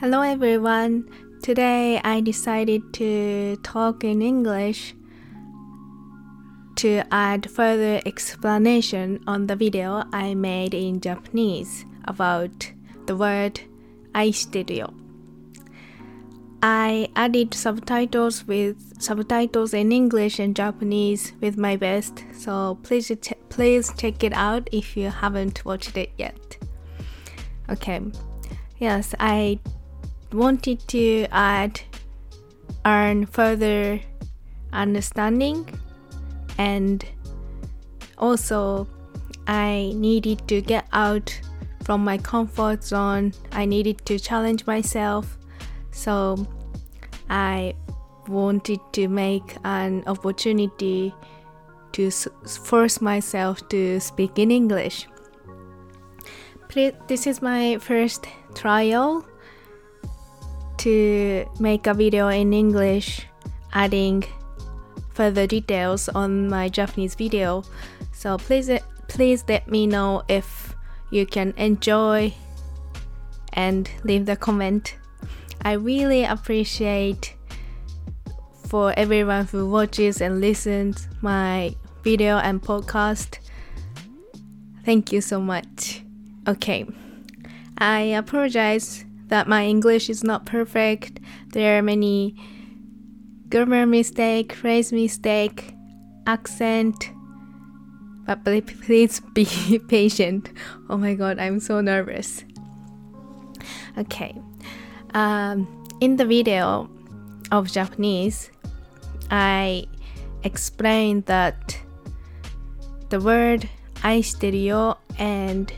Hello everyone. Today I decided to talk in English to add further explanation on the video I made in Japanese about the word aishiteru. I added subtitles with subtitles in English and Japanese with my best, so please ch please check it out if you haven't watched it yet. Okay. Yes, I wanted to add earn further understanding and also I needed to get out from my comfort zone. I needed to challenge myself. So I wanted to make an opportunity to force myself to speak in English. This is my first trial to make a video in English, adding further details on my Japanese video. So please please let me know if you can enjoy and leave the comment. I really appreciate for everyone who watches and listens my video and podcast. Thank you so much. Okay. I apologize that my English is not perfect. There are many grammar mistake, phrase mistake, accent. But please be patient. Oh my god, I'm so nervous. Okay. Um, in the video of Japanese, I explained that the word 愛してるよ and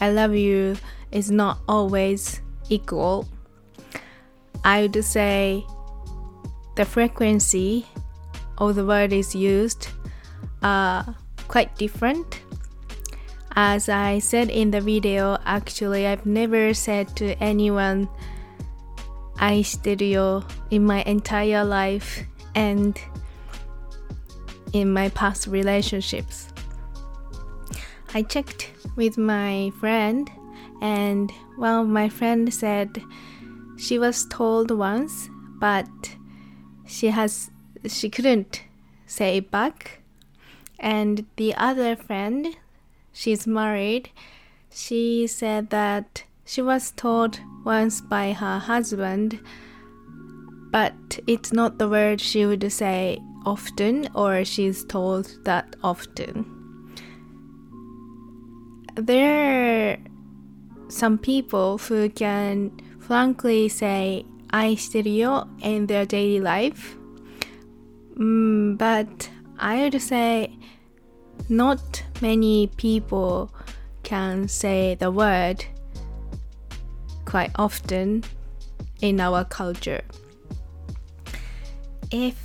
I love you is not always equal, I would say the frequency of the word is used are quite different. As I said in the video, actually, I've never said to anyone, aishiteru in my entire life and in my past relationships. I checked with my friend and well, my friend said she was told once, but she has she couldn't say it back. And the other friend, she's married, she said that she was told once by her husband, but it's not the word she would say often or she's told that often. There some people who can frankly say "aishiteru yo" in their daily life. Mm, but I would say not many people can say the word quite often in our culture. If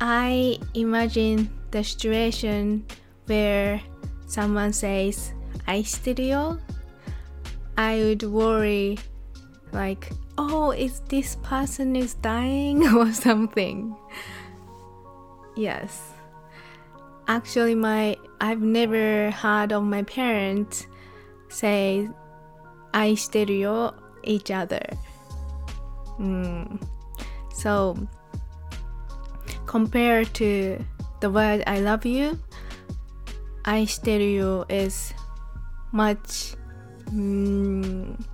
I imagine the situation where someone says "aishiteru yo," I would worry like oh is this person is dying or something yes actually my I've never heard of my parents say 愛してるよ each other mm. so compared to the word I love you 愛してるよ is much mm,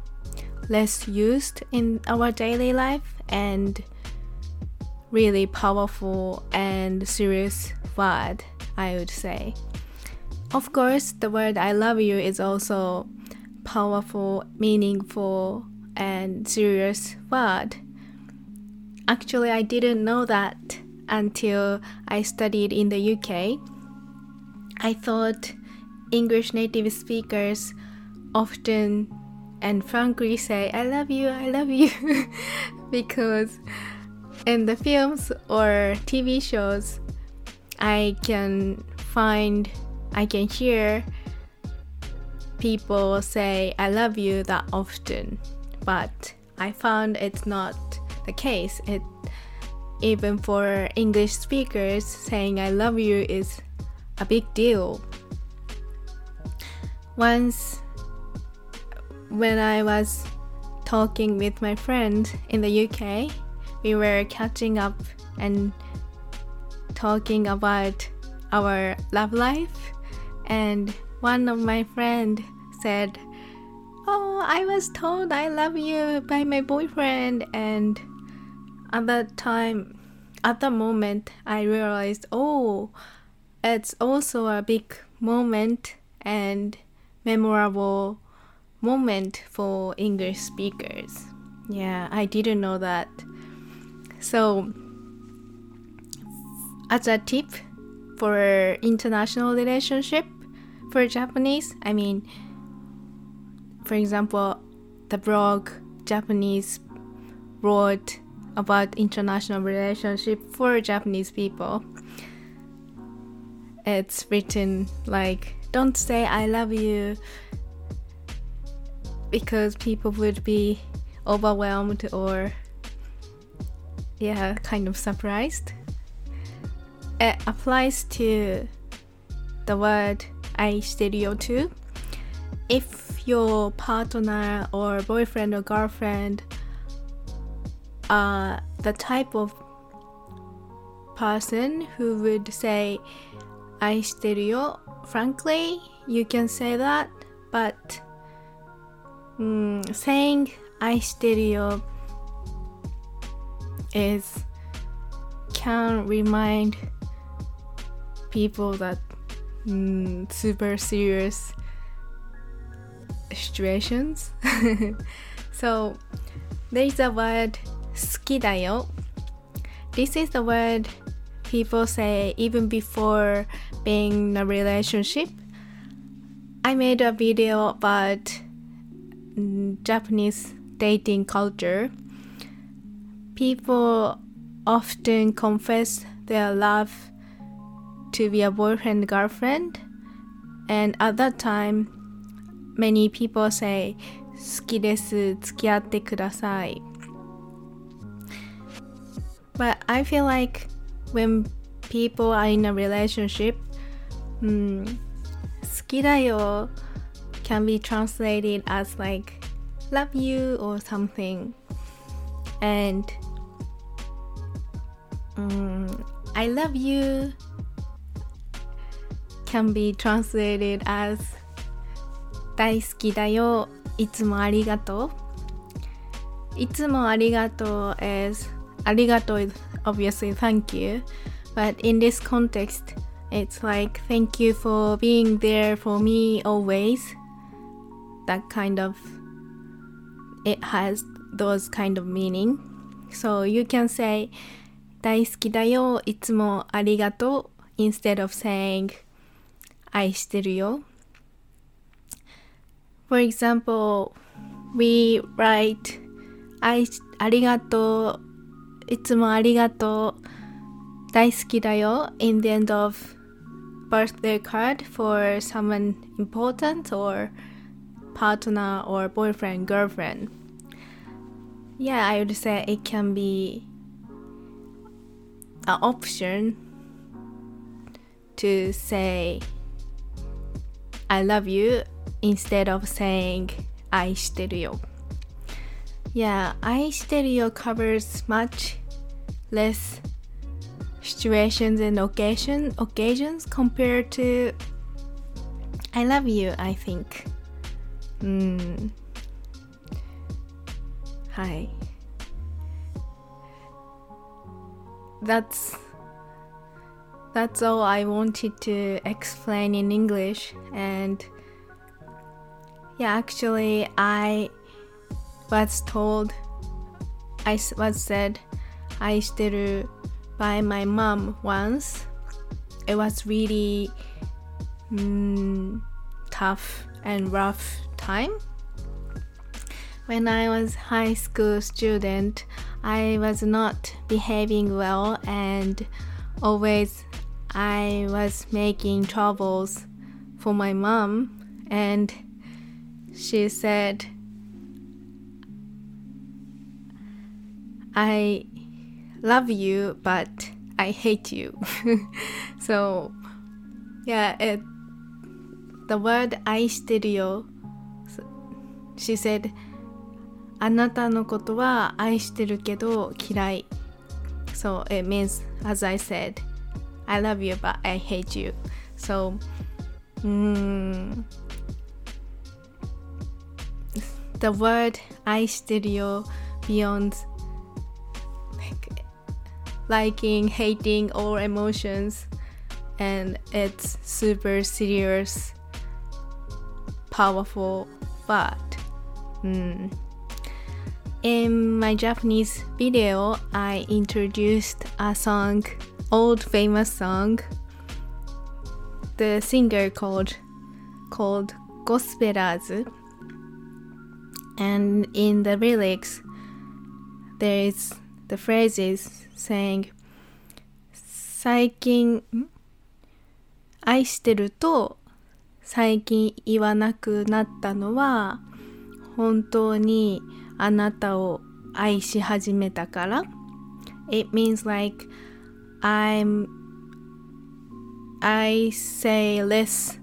less used in our daily life and really powerful and serious word, I would say. Of course, the word I love you is also powerful, meaningful, and serious word. Actually, I didn't know that until I studied in the UK. I thought English native speakers often and frankly say, I love you, I love you, because in the films or TV shows, I can find, I can hear people say, I love you that often, but I found it's not the case. It even for English speakers, saying I love you is a big deal. Once when I was talking with my friend in the UK. We were catching up and talking about our love life and one of my friend said, "Oh, I was told I love you by my boyfriend." And at that time, at the moment, I realized, "Oh, it's also a big moment and memorable moment for English speakers." Yeah, I didn't know that. So, as a tip for international relationship for Japanese, I mean, for example, the blog Japanese wrote about international relationship for Japanese people. It's written like, don't say I love you because people would be overwhelmed or, yeah, kind of surprised. It applies to the word aishiteru too. If your partner or boyfriend or girlfriend are the type of person who would say aishiteru, frankly, you can say that, but mm, saying I stereo is can remind people that mm, super serious situations. so there's a word 好きだよ This is the word people say even before being in a relationship. I made a video about Japanese dating culture. People often confess their love to be a boyfriend girlfriend and at that time many people say 好きです付き合ってください but I feel like when people are in a relationship うん好きだよ can be translated as like love you or something and um, I love you can be translated as 大好きだよいつもありがとういつもありがとう is ありがとう is obviously thank you but in this context it's like thank you for being there for me always that kind of it has those kind of meaning so you can say 大好きだよいつもありがとう instead of saying 愛してるよ For example, we write 愛ありがとういつもありがとう大好きだよ in the end of birthday card for someone important or partner or boyfriend, girlfriend. Yeah, I would say it can be an option to say I love you instead of saying 愛してるよ Yeah, 愛してるよ covers much less situations and occasion, occasions compared to I love you, I think. うんはい That's that's all I wanted to explain in English and yeah actually I was told I was said I still by my mom once it was really mm, tough and rough time when I was high school student I was not behaving well and always I was making troubles for my mom, and she said, I love you, but I hate you. so, yeah, it, the word aishiteru, she said, あなたのことは愛してるけど嫌い So it means as I said I love you but I hate you So うーん The word 愛してるよ beyond like liking, hating all emotions and it's super serious powerful but Mm. In my Japanese video, I introduced a song, old famous song, the singer called called Gospellers. And in the lyrics, there is the phrases saying 最近愛してると最近言わなくなったのは本当にあなたを愛し始めたから It means like I'm I say less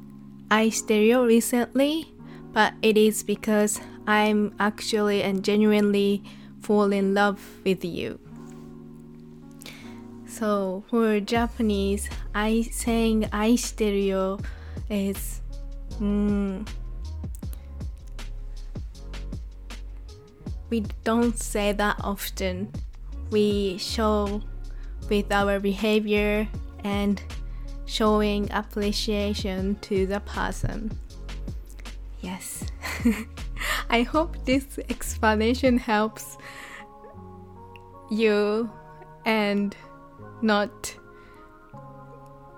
愛してるよ recently but it is because I'm actually and genuinely fall in love with you. So for Japanese, I saying 愛してるよ is mm, we don't say that often. We show with our behavior and showing appreciation to the person. Yes. I hope this explanation helps you and not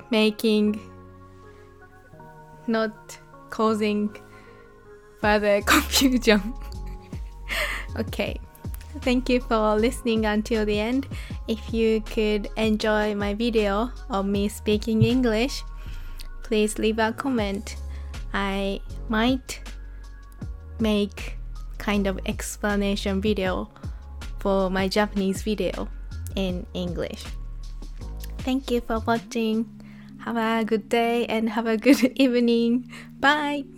making not causing further confusion. Okay. Thank you for listening until the end. If you could enjoy my video of me speaking English, please leave a comment. I might make kind of explanation video for my Japanese video in English. Thank you for watching. Have a good day and have a good evening. Bye.